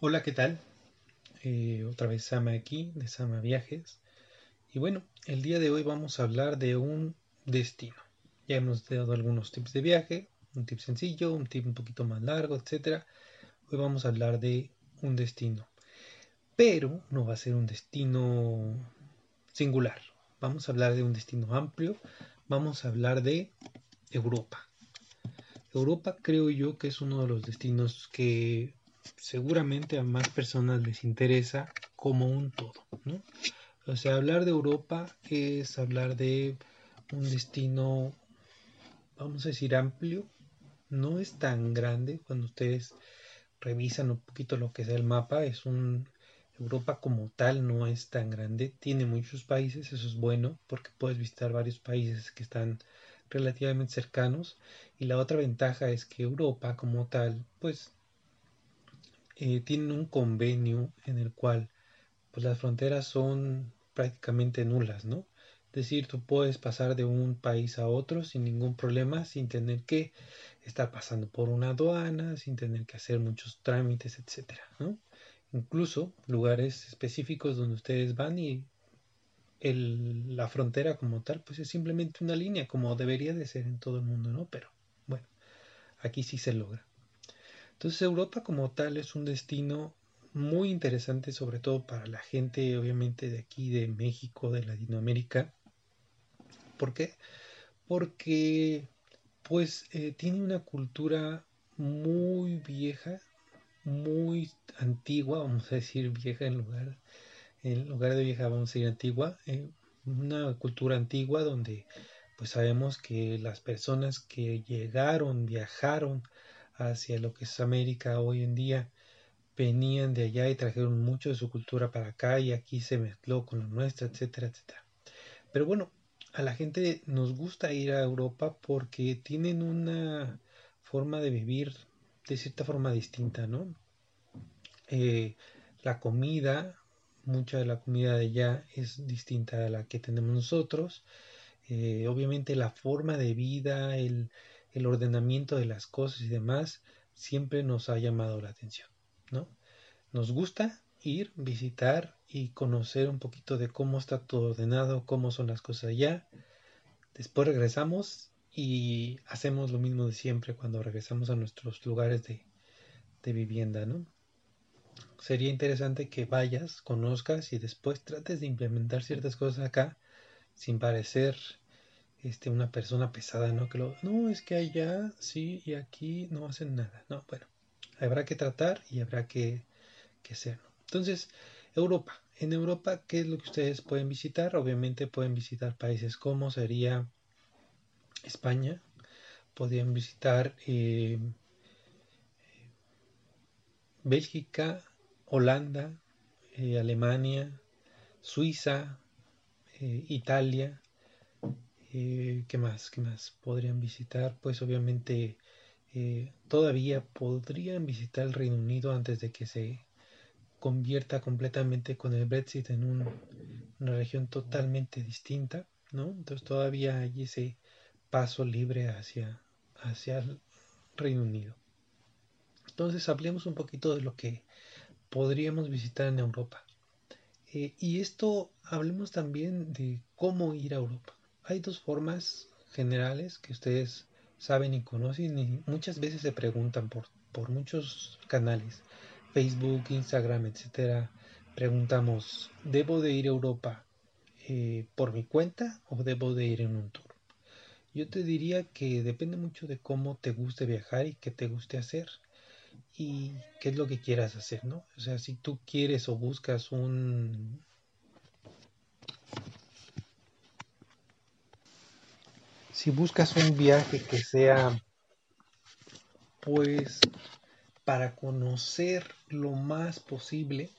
Hola, ¿qué tal? Eh, otra vez Sama aquí, de Sama Viajes. Y bueno, el día de hoy vamos a hablar de un destino. Ya hemos dado algunos tips de viaje, un tip sencillo, un tip un poquito más largo, etc. Hoy vamos a hablar de un destino. Pero no va a ser un destino singular. Vamos a hablar de un destino amplio. Vamos a hablar de Europa. Europa creo yo que es uno de los destinos que seguramente a más personas les interesa como un todo, ¿no? O sea, hablar de Europa es hablar de un destino, vamos a decir, amplio, no es tan grande. Cuando ustedes revisan un poquito lo que es el mapa, es un Europa como tal no es tan grande, tiene muchos países, eso es bueno porque puedes visitar varios países que están relativamente cercanos. Y la otra ventaja es que Europa como tal pues eh, tienen un convenio en el cual pues las fronteras son prácticamente nulas, ¿no? Es decir, tú puedes pasar de un país a otro sin ningún problema, sin tener que estar pasando por una aduana, sin tener que hacer muchos trámites, etcétera, ¿no? Incluso lugares específicos donde ustedes van y el, la frontera como tal, pues es simplemente una línea, como debería de ser en todo el mundo, ¿no? Pero bueno, aquí sí se logra. Entonces Europa como tal es un destino muy interesante, sobre todo para la gente, obviamente, de aquí, de México, de Latinoamérica. ¿Por qué? Porque pues eh, tiene una cultura muy vieja, muy antigua, vamos a decir vieja en lugar, en lugar de vieja vamos a decir antigua, eh, una cultura antigua donde pues sabemos que las personas que llegaron, viajaron hacia lo que es América hoy en día venían de allá y trajeron mucho de su cultura para acá y aquí se mezcló con la nuestra, etcétera, etcétera. Pero bueno, a la gente nos gusta ir a Europa porque tienen una forma de vivir de cierta forma distinta, ¿no? Eh, la comida, mucha de la comida de allá es distinta a la que tenemos nosotros. Eh, obviamente la forma de vida, el, el ordenamiento de las cosas y demás siempre nos ha llamado la atención, ¿no? Nos gusta ir, visitar y conocer un poquito de cómo está todo ordenado, cómo son las cosas allá. Después regresamos y hacemos lo mismo de siempre cuando regresamos a nuestros lugares de, de vivienda, ¿no? Sería interesante que vayas, conozcas y después trates de implementar ciertas cosas acá sin parecer este, una persona pesada, ¿no? Que lo, no, es que allá sí y aquí no hacen nada, ¿no? Bueno, habrá que tratar y habrá que, que hacerlo. Entonces, Europa. En Europa, ¿qué es lo que ustedes pueden visitar? Obviamente pueden visitar países como sería España, podrían visitar eh, Bélgica, Holanda, eh, Alemania, Suiza, eh, Italia, eh, ¿Qué más? ¿Qué más podrían visitar? Pues obviamente eh, todavía podrían visitar el Reino Unido antes de que se convierta completamente con el Brexit en una región totalmente distinta, ¿no? Entonces todavía hay ese paso libre hacia, hacia el Reino Unido. Entonces hablemos un poquito de lo que podríamos visitar en Europa. Eh, y esto hablemos también de cómo ir a Europa hay dos formas generales que ustedes saben y conocen y muchas veces se preguntan por, por muchos canales, Facebook, Instagram, etcétera. Preguntamos, ¿debo de ir a Europa eh, por mi cuenta o debo de ir en un tour? Yo te diría que depende mucho de cómo te guste viajar y qué te guste hacer y qué es lo que quieras hacer, ¿no? O sea, si tú quieres o buscas un si buscas un viaje que sea pues para conocer lo más posible,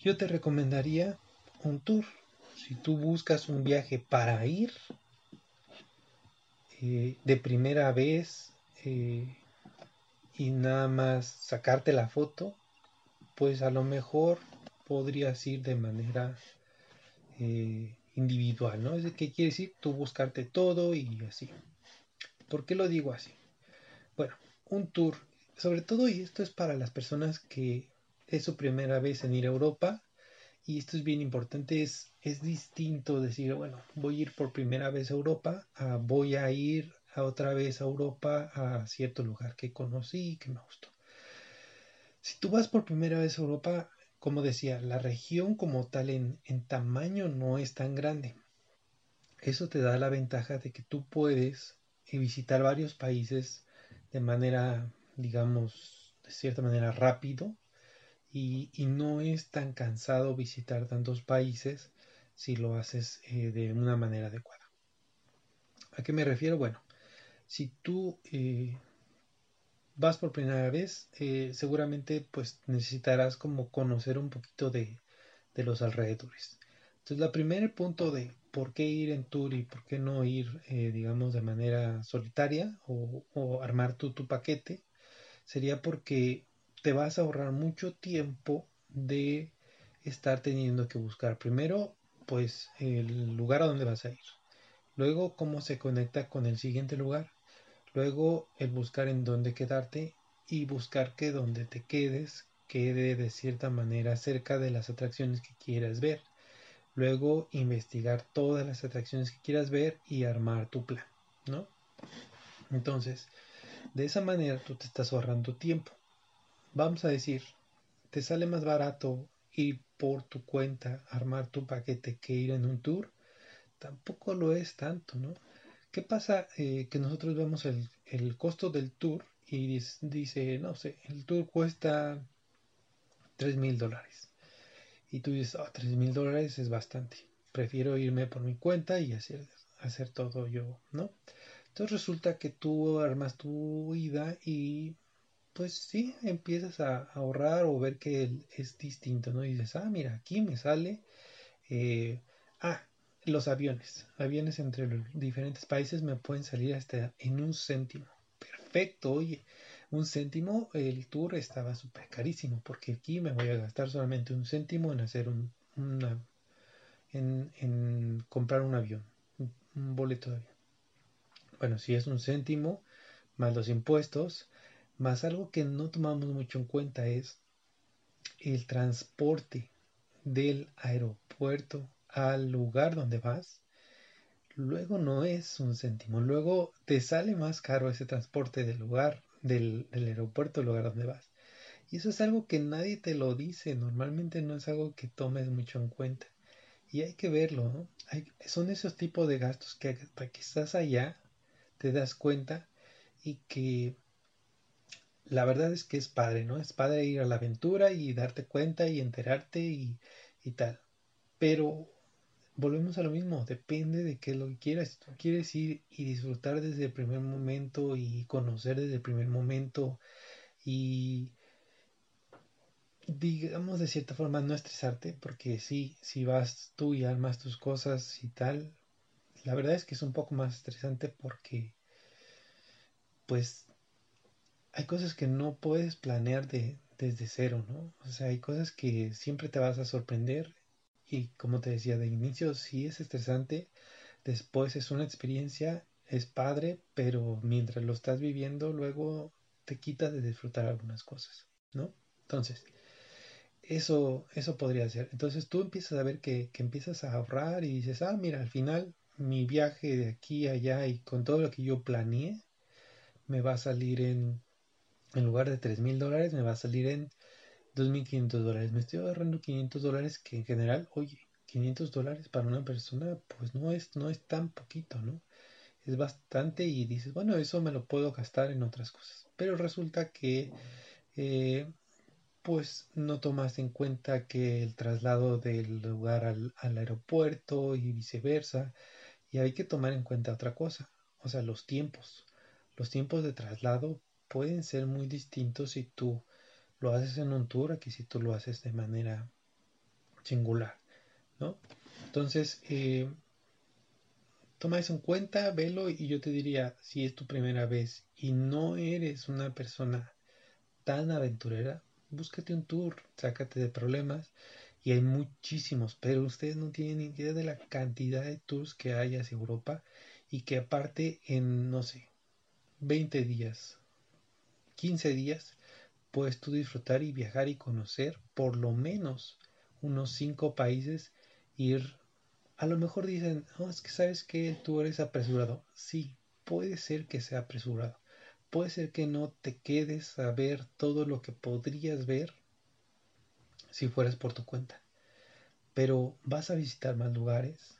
yo te recomendaría un tour. Si tú buscas un viaje para ir eh, de primera vez eh, y nada más sacarte la foto, pues a lo mejor podrías ir de manera eh, individual, ¿no? Es de qué quiere decir tú buscarte todo y así. ¿Por qué lo digo así? Bueno, un tour sobre todo, y esto es para las personas que es su primera vez en ir a Europa, y esto es bien importante, es, es distinto decir, bueno, voy a ir por primera vez a Europa, voy a ir a otra vez a Europa a cierto lugar que conocí y que me gustó. Si tú vas por primera vez a Europa, como decía, la región como tal en, en tamaño no es tan grande. Eso te da la ventaja de que tú puedes visitar varios países de manera, digamos, de cierta manera rápido y, no es tan cansado visitar tantos países si lo haces eh, de una manera adecuada. ¿A qué me refiero? Bueno, si tú eh, vas por primera vez, eh, seguramente pues necesitarás como conocer un poquito de, de los alrededores. Entonces, el primer punto de por qué ir en tour y por qué no ir, eh, digamos, de manera solitaria o, armar tú tu paquete, sería porque te vas a ahorrar mucho tiempo de estar teniendo que buscar primero, pues, el lugar a donde vas a ir. Luego, cómo se conecta con el siguiente lugar. Luego, el buscar en dónde quedarte y buscar que donde te quedes quede de cierta manera cerca de las atracciones que quieras ver luego investigar todas las atracciones que quieras ver y armar tu plan, ¿no? Entonces, de esa manera tú te estás ahorrando tiempo. Vamos a decir, te sale más barato ir por tu cuenta, armar tu paquete que ir en un tour. Tampoco lo es tanto, ¿no? ¿Qué pasa? Eh, que nosotros vemos el, el, costo del tour y dice, no sé, el tour cuesta 3 mil dólares y tú dices, oh, 3 mil dólares es bastante, prefiero irme por mi cuenta y hacer, hacer todo yo, ¿no? Entonces resulta que tú armas tu ida y pues sí, empiezas a ahorrar o ver que es distinto, ¿no? Dices, ah, mira, aquí me sale, eh, ah, los aviones, aviones entre los diferentes países me pueden salir hasta en un céntimo. Perfecto, oye, un céntimo, el tour estaba súper carísimo, porque aquí me voy a gastar solamente un céntimo en hacer un, en, comprar un avión, un, boleto de avión. Bueno, si es un céntimo, más los impuestos, más algo que no tomamos mucho en cuenta es el transporte del aeropuerto al lugar donde vas, luego no es un céntimo, luego te sale más caro ese transporte del lugar del, aeropuerto, el lugar donde vas. Y eso es algo que nadie te lo dice, normalmente no es algo que tomes mucho en cuenta. Y hay que verlo, ¿no? son esos tipos de gastos que hasta que estás allá te das cuenta y que la verdad es que es padre, ¿no? Es padre ir a la aventura y darte cuenta y enterarte y, y tal. Pero volvemos a lo mismo, depende de qué es lo que quieras. Si tú quieres ir y disfrutar desde el primer momento y conocer desde el primer momento y digamos de cierta forma no estresarte, porque sí, si vas tú y armas tus cosas y tal, la verdad es que es un poco más estresante porque pues hay cosas que no puedes planear de, desde cero, ¿no? O sea, hay cosas que siempre te vas a sorprender y como te decía de inicio, sí es estresante, después es una experiencia, es padre, pero mientras lo estás viviendo, luego te quita de disfrutar algunas cosas, ¿no? Entonces, eso, eso podría ser. Entonces tú empiezas a ver que, que empiezas a ahorrar y dices, ah, mira, al final mi viaje de aquí a allá y con todo lo que yo planeé, me va a salir en, en lugar de tres mil dólares, me va a salir en 2.500 dólares. Me estoy ahorrando 500 dólares que en general, oye, 500 dólares para una persona pues no es, no es tan poquito, ¿no? Es bastante y dices, bueno, eso me lo puedo gastar en otras cosas. Pero resulta que eh, pues no tomas en cuenta que el traslado del lugar al, al aeropuerto y viceversa. Y hay que tomar en cuenta otra cosa, o sea, los tiempos. Los tiempos de traslado pueden ser muy distintos si tú lo haces en un tour, aquí si tú lo haces de manera singular, ¿no? Entonces, eh, toma eso en cuenta, velo y yo te diría, si es tu primera vez y no eres una persona tan aventurera, búscate un tour, sácate de problemas y hay muchísimos, pero ustedes no tienen idea de la cantidad de tours que hay hacia Europa y que aparte en, no sé, 20 días 15 días puedes tú disfrutar y viajar y conocer por lo menos unos 5 países, ir a lo mejor dicen, no, es que sabes que tú eres apresurado. Sí, puede ser que sea apresurado. Puede ser que no te quedes a ver todo lo que podrías ver si fueras por tu cuenta. Pero vas a visitar más lugares,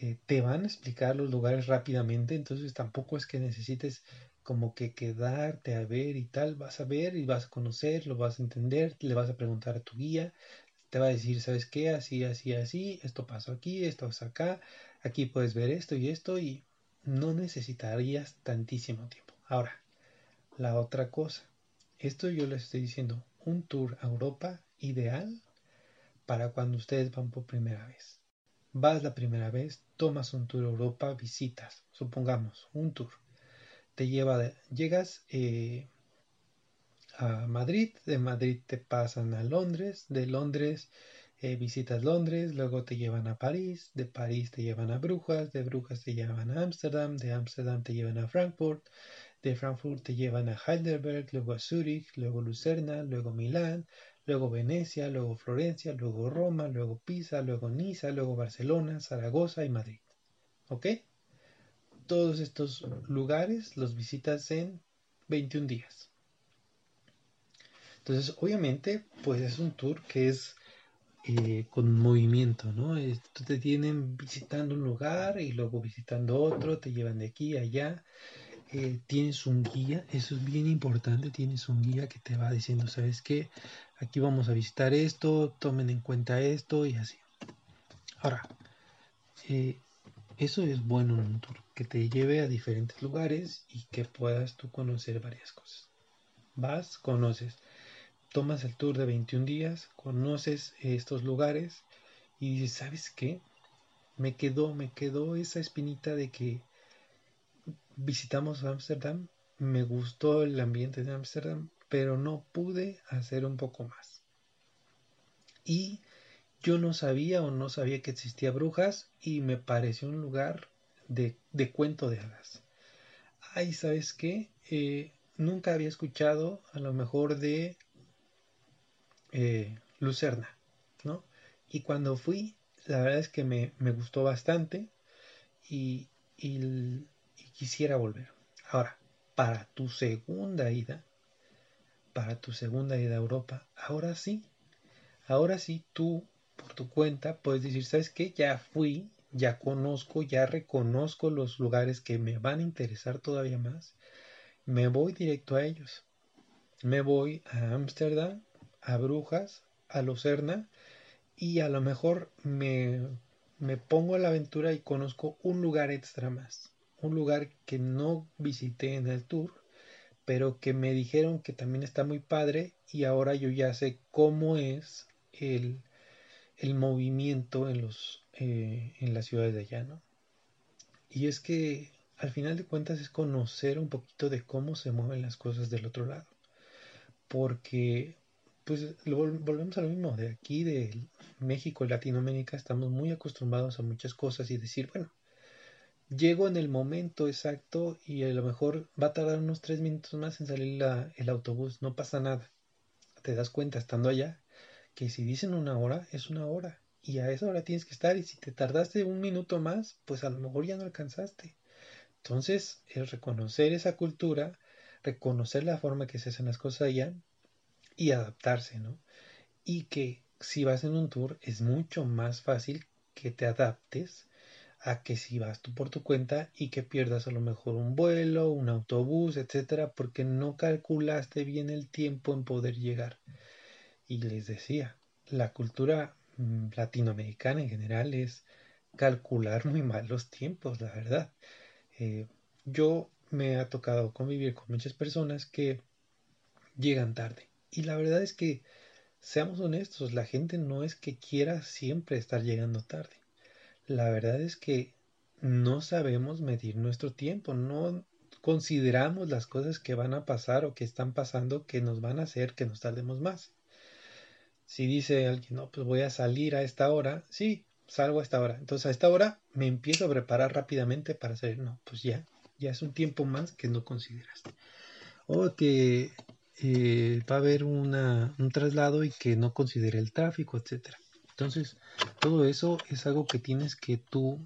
eh, te van a explicar los lugares rápidamente, entonces tampoco es que necesites como que quedarte a ver y tal, vas a ver y vas a conocer, lo vas a entender, le vas a preguntar a tu guía, te va a decir, ¿sabes qué? Así, así, así, esto pasó aquí, esto es acá, aquí puedes ver esto y esto y no necesitarías tantísimo tiempo. Ahora, la otra cosa, esto yo les estoy diciendo, un tour a Europa ideal para cuando ustedes van por primera vez. Vas la primera vez, tomas un tour a Europa, visitas, supongamos, un tour. Te lleva, llegas eh, a Madrid, de Madrid te pasan a Londres, de Londres eh, visitas Londres, luego te llevan a París, de París te llevan a Brujas, de Brujas te llevan a Ámsterdam, de Ámsterdam te llevan a Frankfurt, de Frankfurt te llevan a Heidelberg, luego a Zúrich, luego Lucerna, luego Milán, luego Venecia, luego Florencia, luego Roma, luego Pisa, luego Niza, luego Barcelona, Zaragoza y Madrid. ¿Ok? Todos estos lugares los visitas en 21 días. Entonces, obviamente, pues es un tour que es eh, con movimiento, ¿no? Esto te tienen visitando un lugar y luego visitando otro, te llevan de aquí a allá. Eh, tienes un guía, eso es bien importante, tienes un guía que te va diciendo, ¿sabes qué? aquí vamos a visitar esto, tomen en cuenta esto y así. Ahora, eh, eso es bueno en un tour, que te lleve a diferentes lugares y que puedas tú conocer varias cosas. Vas, conoces, tomas el tour de 21 días, conoces estos lugares y dices, ¿sabes qué? Me quedó, me quedó esa espinita de que visitamos Ámsterdam, me gustó el ambiente de Ámsterdam, pero no pude hacer un poco más. Y yo no sabía o no sabía que existía brujas y me pareció un lugar de, de cuento de hadas. Ay, ¿sabes qué? Eh, nunca había escuchado a lo mejor de eh, Lucerna, ¿no? Y cuando fui, la verdad es que me, me gustó bastante y, y quisiera volver. Ahora, para tu segunda ida, para tu segunda ida a Europa. Ahora sí, ahora sí tú por tu cuenta puedes decir, ¿sabes qué? Ya fui, ya conozco, ya reconozco los lugares que me van a interesar todavía más. Me voy directo a ellos. Me voy a Ámsterdam, a Brujas, a Lucerna y a lo mejor me, me pongo a la aventura y conozco un lugar extra más. Un lugar que no visité en el tour pero que me dijeron que también está muy padre y ahora yo ya sé cómo es el, el movimiento en, los, eh, en las ciudades de allá, ¿no? Y es que al final de cuentas es conocer un poquito de cómo se mueven las cosas del otro lado. Porque, pues, volvemos a lo mismo, de aquí, de México Latinoamérica, estamos muy acostumbrados a muchas cosas y decir, bueno, llego en el momento exacto y a lo mejor va a tardar unos tres minutos más en salir el autobús, no pasa nada. Te das cuenta estando allá que si dicen una hora, es una hora. Y a esa hora tienes que estar y si te tardaste un minuto más, pues a lo mejor ya no alcanzaste. Entonces, el reconocer esa cultura, reconocer la forma que se hacen las cosas allá y adaptarse, ¿no? Y que si vas en un tour es mucho más fácil que te adaptes a que si vas tú por tu cuenta y que pierdas a lo mejor un vuelo, un autobús, etcétera, porque no calculaste bien el tiempo en poder llegar. Y les decía, la cultura mm, latinoamericana en general es calcular muy mal los tiempos, la verdad. Eh, yo me ha tocado convivir con muchas personas que llegan tarde. Y la verdad es que, seamos honestos, la gente no es que quiera siempre estar llegando tarde la verdad es que no sabemos medir nuestro tiempo, no consideramos las cosas que van a pasar o que están pasando que nos van a hacer que nos tardemos más. Si dice alguien, no, pues voy a salir a esta hora, sí, salgo a esta hora. Entonces a esta hora me empiezo a preparar rápidamente para salir. No, pues ya, ya es un tiempo más que no consideraste. o que eh, va a haber una, un traslado y que no considere el tráfico, etcétera. Entonces, todo eso es algo que tienes que tú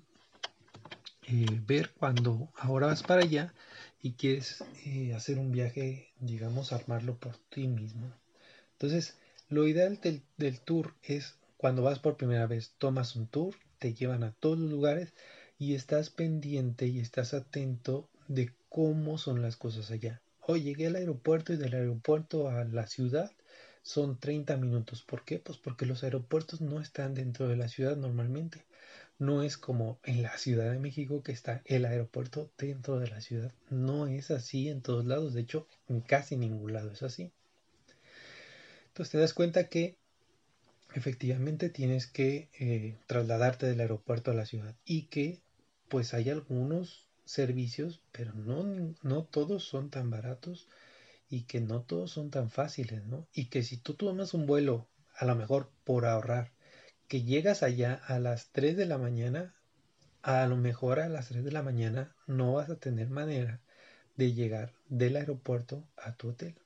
eh, ver cuando ahora vas para allá y quieres eh, hacer un viaje, digamos, armarlo por ti mismo. Entonces, lo ideal del, tour es cuando vas por primera vez, tomas un tour, te llevan a todos los lugares y estás pendiente y estás atento de cómo son las cosas allá. Hoy llegué al aeropuerto y del aeropuerto a la ciudad son 30 minutos. ¿Por qué? Pues porque los aeropuertos no están dentro de la ciudad normalmente. No es como en la Ciudad de México que está el aeropuerto dentro de la ciudad. No es así en todos lados. De hecho, en casi ningún lado es así. Entonces te das cuenta que efectivamente tienes que eh, trasladarte del aeropuerto a la ciudad y que pues hay algunos servicios, pero no, no todos son tan baratos y que no todos son tan fáciles, ¿no? Y que si tú tomas un vuelo, a lo mejor por ahorrar, que llegas allá a las 3 de la mañana, a lo mejor a las 3 de la mañana no vas a tener manera de llegar del aeropuerto a tu hotel.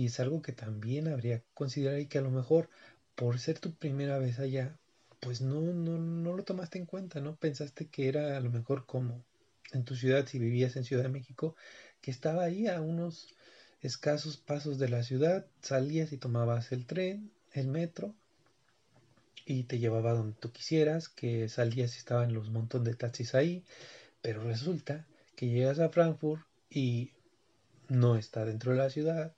Y es algo que también habría que considerar y que a lo mejor por ser tu primera vez allá, pues no, no, no lo tomaste en cuenta, ¿no? Pensaste que era a lo mejor como en tu ciudad, si vivías en Ciudad de México, que estaba ahí a unos escasos pasos de la ciudad, salías y tomabas el tren, el metro, y te llevaba donde tú quisieras, que salías y estaban los montones de taxis ahí, pero resulta que llegas a Frankfurt y no está dentro de la ciudad,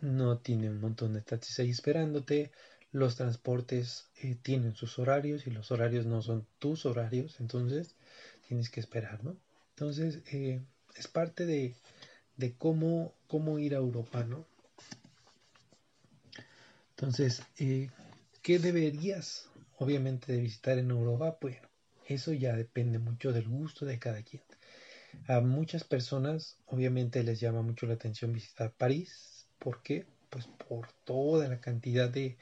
no tiene un montón de taxis ahí esperándote, los transportes eh, tienen sus horarios y los horarios no son tus horarios, entonces tienes que esperar, ¿no? Entonces, eh, es parte de, de cómo, cómo ir a Europa, ¿no? Entonces, eh, ¿qué deberías, obviamente, de visitar en Europa? Bueno, eso ya depende mucho del gusto de cada quien. A muchas personas, obviamente, les llama mucho la atención visitar París. ¿Por qué? Pues por toda la cantidad de,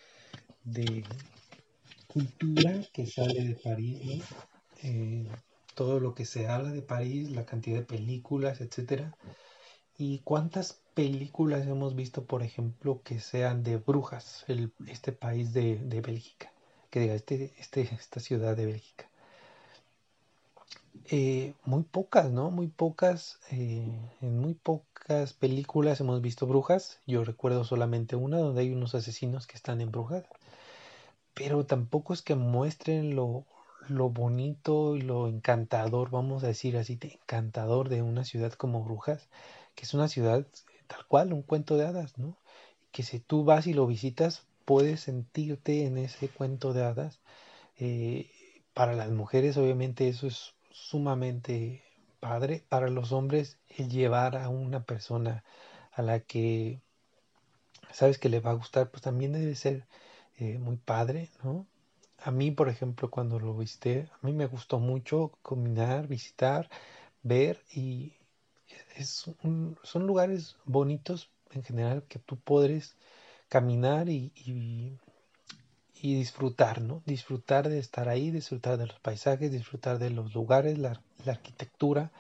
cultura que sale de París. Eh, todo lo que se habla de París, la cantidad de películas, etcétera. ¿Y cuántas películas hemos visto, por ejemplo, que sean de Brujas, este país de, de, Bélgica? Que diga, este, este, esta ciudad de Bélgica. Eh, muy pocas, ¿no? Muy pocas, eh, en muy pocas películas hemos visto brujas. Yo recuerdo solamente una donde hay unos asesinos que están en brujas. Pero tampoco es que muestren lo, lo bonito y lo encantador, vamos a decir así, encantador de una ciudad como Brujas que es una ciudad tal cual, un cuento de hadas, ¿no? Que si tú vas y lo visitas, puedes sentirte en ese cuento de hadas. Eh, para las mujeres, obviamente, eso es sumamente padre. Para los hombres, el llevar a una persona a la que sabes que le va a gustar, pues también debe ser eh, muy padre, ¿no? A mí, por ejemplo, cuando lo visité, a mí me gustó mucho combinar, visitar, ver y son lugares bonitos en general que tú podres caminar y, disfrutar, ¿no? Disfrutar de estar ahí, disfrutar de los paisajes, disfrutar de los lugares, la, arquitectura.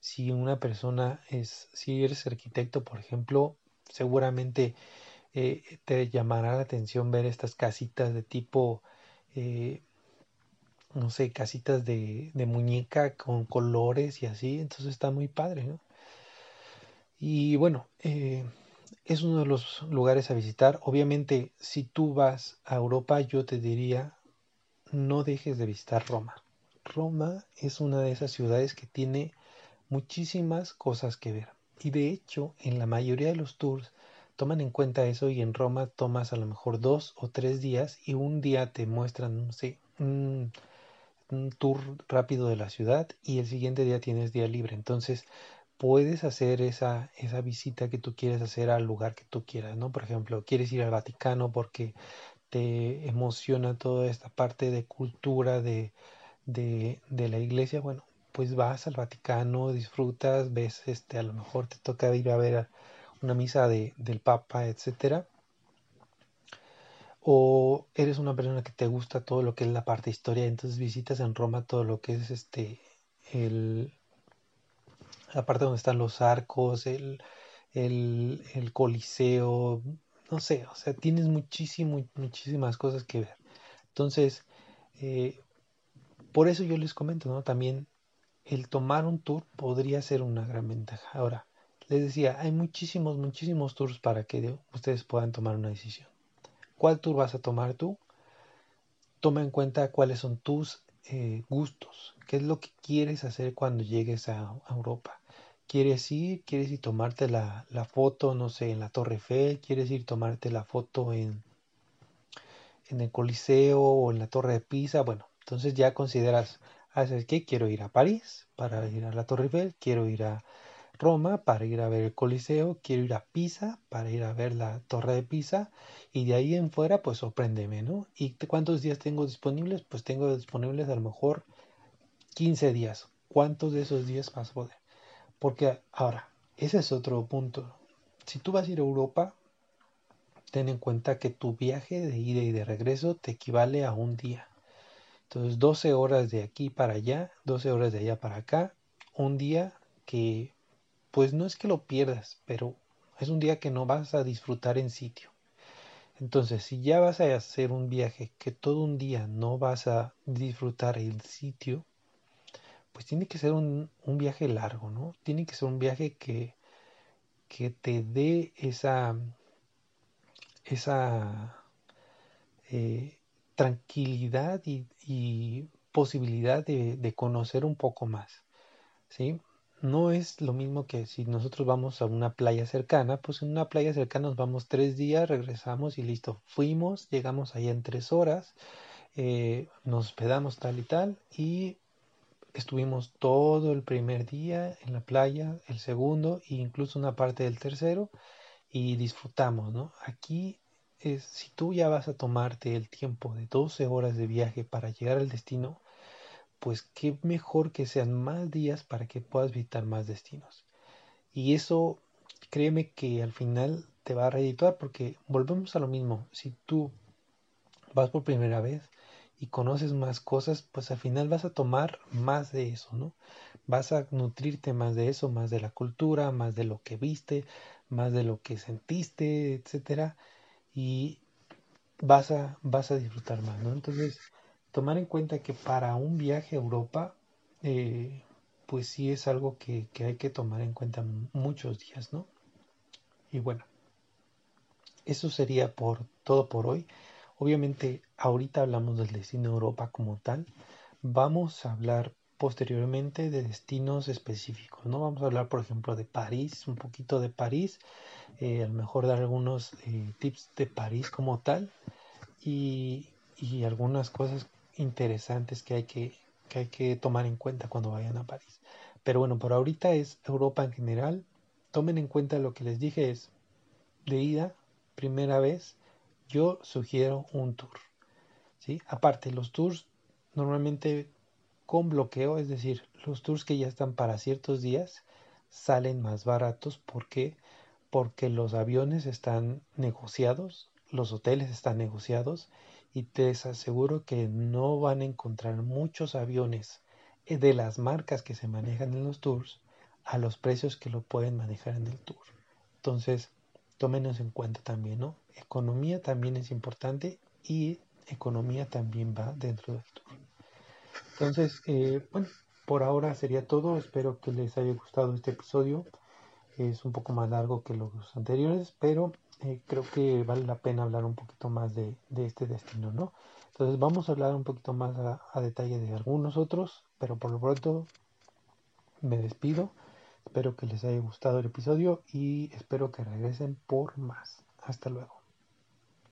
Si una persona es, si eres arquitecto, por ejemplo, seguramente eh, te llamará la atención ver estas casitas de tipo, eh, no sé, casitas de, de muñeca con colores y así, entonces está muy padre, ¿no? Y bueno, eh, es uno de los lugares a visitar. Obviamente, si tú vas a Europa, yo te diría, no dejes de visitar Roma. Roma es una de esas ciudades que tiene muchísimas cosas que ver. Y de hecho, en la mayoría de los tours toman en cuenta eso y en Roma tomas a lo mejor dos o tres días y un día te muestran, no sé, un, un tour rápido de la ciudad y el siguiente día tienes día libre. Entonces, puedes hacer esa, esa visita que tú quieres hacer al lugar que tú quieras, ¿no? Por ejemplo, quieres ir al Vaticano porque te emociona toda esta parte de cultura de, de, de la iglesia, bueno, pues vas al Vaticano, disfrutas, ves, este, a lo mejor te toca ir a ver una misa de, del Papa, etcétera. O eres una persona que te gusta todo lo que es la parte historia, entonces visitas en Roma todo lo que es este el, la parte donde están los arcos, el, el, el Coliseo, no sé, o sea, tienes muchísimo, muchísimas cosas que ver. Entonces, eh, por eso yo les comento, ¿no? También el tomar un tour podría ser una gran ventaja. Ahora, les decía, hay muchísimos, muchísimos tours para que ustedes puedan tomar una decisión. ¿Cuál tour vas a tomar tú? Toma en cuenta cuáles son tus eh, gustos, qué es lo que quieres hacer cuando llegues a, Europa. ¿Quieres ir? ¿Quieres ir tomarte la, la, foto, no sé, en la Torre Eiffel? ¿Quieres ir tomarte la foto en, en el Coliseo o en la Torre de Pisa? Bueno, entonces ya consideras, ¿sabes qué? Quiero ir a París para ir a la Torre Eiffel, quiero ir a Roma para ir a ver el Coliseo, quiero ir a Pisa para ir a ver la Torre de Pisa y de ahí en fuera pues sorpréndeme, ¿no? ¿Y cuántos días tengo disponibles? Pues tengo disponibles a lo mejor 15 días. ¿Cuántos de esos días vas a poder? Porque ahora, ese es otro punto. Si tú vas a ir a Europa, ten en cuenta que tu viaje de ida y de regreso te equivale a un día. Entonces, 12 horas de aquí para allá, 12 horas de allá para acá, un día que pues no es que lo pierdas, pero es un día que no vas a disfrutar en sitio. Entonces, si ya vas a hacer un viaje que todo un día no vas a disfrutar el sitio, pues tiene que ser un, viaje largo, ¿no? Tiene que ser un viaje que, que te dé esa, esa eh, tranquilidad y, posibilidad de, de, conocer un poco más, ¿sí? no es lo mismo que si nosotros vamos a una playa cercana, pues en una playa cercana nos vamos tres días, regresamos y listo. Fuimos, llegamos allá en tres horas, eh, nos hospedamos tal y tal y estuvimos todo el primer día en la playa, el segundo e incluso una parte del tercero y disfrutamos, ¿no? Aquí es, si tú ya vas a tomarte el tiempo de 12 horas de viaje para llegar al destino, pues qué mejor que sean más días para que puedas visitar más destinos. Y eso, créeme que al final te va a redituar porque volvemos a lo mismo. Si tú vas por primera vez y conoces más cosas, pues al final vas a tomar más de eso, ¿no? Vas a nutrirte más de eso, más de la cultura, más de lo que viste, más de lo que sentiste, etcétera, y vas a vas a disfrutar más, ¿no? Entonces, tomar en cuenta que para un viaje a Europa, eh, pues sí es algo que, hay que tomar en cuenta muchos días, ¿no? Y bueno, eso sería por todo por hoy. Obviamente, ahorita hablamos del destino Europa como tal. Vamos a hablar posteriormente de destinos específicos, ¿no? Vamos a hablar, por ejemplo, de París, un poquito de París, eh, a lo mejor dar algunos eh, tips de París como tal y, y algunas cosas interesantes que hay que, que hay que tomar en cuenta cuando vayan a París. Pero bueno, por ahorita es Europa en general. Tomen en cuenta lo que les dije es de ida, primera vez, yo sugiero un tour. ¿sí? Aparte, los tours normalmente con bloqueo, es decir, los tours que ya están para ciertos días salen más baratos. ¿Por qué? Porque los aviones están negociados, los hoteles están negociados y te aseguro que no van a encontrar muchos aviones de las marcas que se manejan en los tours a los precios que lo pueden manejar en el tour. Entonces, tómenos en cuenta también, ¿no? Economía también es importante y economía también va dentro del tour. Entonces, eh, bueno, por ahora sería todo. Espero que les haya gustado este episodio. Es un poco más largo que los anteriores, pero eh, creo que vale la pena hablar un poquito más de, este destino, ¿no? Entonces vamos a hablar un poquito más a, detalle de algunos otros, pero por lo pronto me despido. Espero que les haya gustado el episodio y espero que regresen por más. Hasta luego.